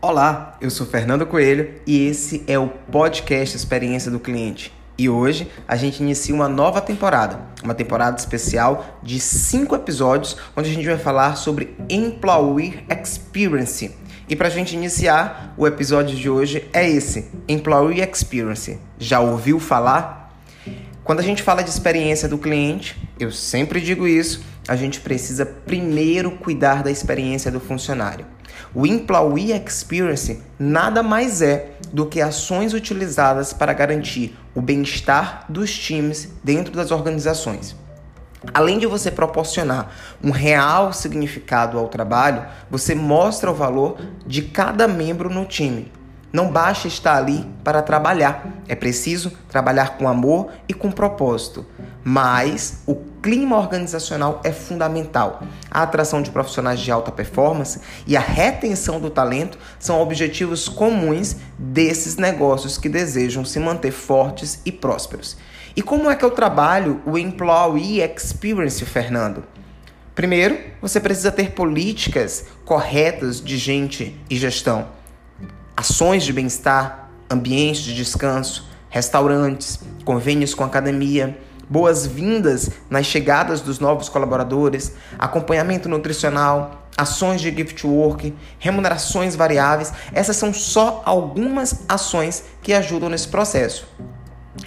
Olá, eu sou Fernando Coelho e esse é o podcast Experiência do Cliente. E hoje a gente inicia uma nova temporada, uma temporada especial de cinco episódios, onde a gente vai falar sobre Employee Experience. E para a gente iniciar, o episódio de hoje é esse: Employee Experience. Já ouviu falar? Quando a gente fala de experiência do cliente, eu sempre digo isso, a gente precisa primeiro cuidar da experiência do funcionário. O Employee Experience nada mais é do que ações utilizadas para garantir o bem-estar dos times dentro das organizações. Além de você proporcionar um real significado ao trabalho, você mostra o valor de cada membro no time. Não basta estar ali para trabalhar, é preciso trabalhar com amor e com propósito. Mas o clima organizacional é fundamental. A atração de profissionais de alta performance e a retenção do talento são objetivos comuns desses negócios que desejam se manter fortes e prósperos. E como é que eu trabalho o Employee Experience, Fernando? Primeiro, você precisa ter políticas corretas de gente e gestão, ações de bem-estar, ambientes de descanso, restaurantes, convênios com academia boas-vindas nas chegadas dos novos colaboradores, acompanhamento nutricional, ações de gift work, remunerações variáveis. Essas são só algumas ações que ajudam nesse processo.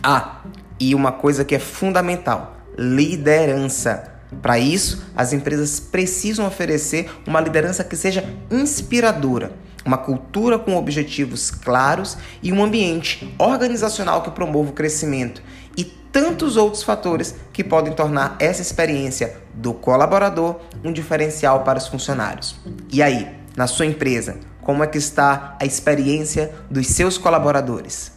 Ah, e uma coisa que é fundamental: liderança. Para isso, as empresas precisam oferecer uma liderança que seja inspiradora, uma cultura com objetivos claros e um ambiente organizacional que promova o crescimento e tantos outros fatores que podem tornar essa experiência do colaborador um diferencial para os funcionários. E aí, na sua empresa, como é que está a experiência dos seus colaboradores?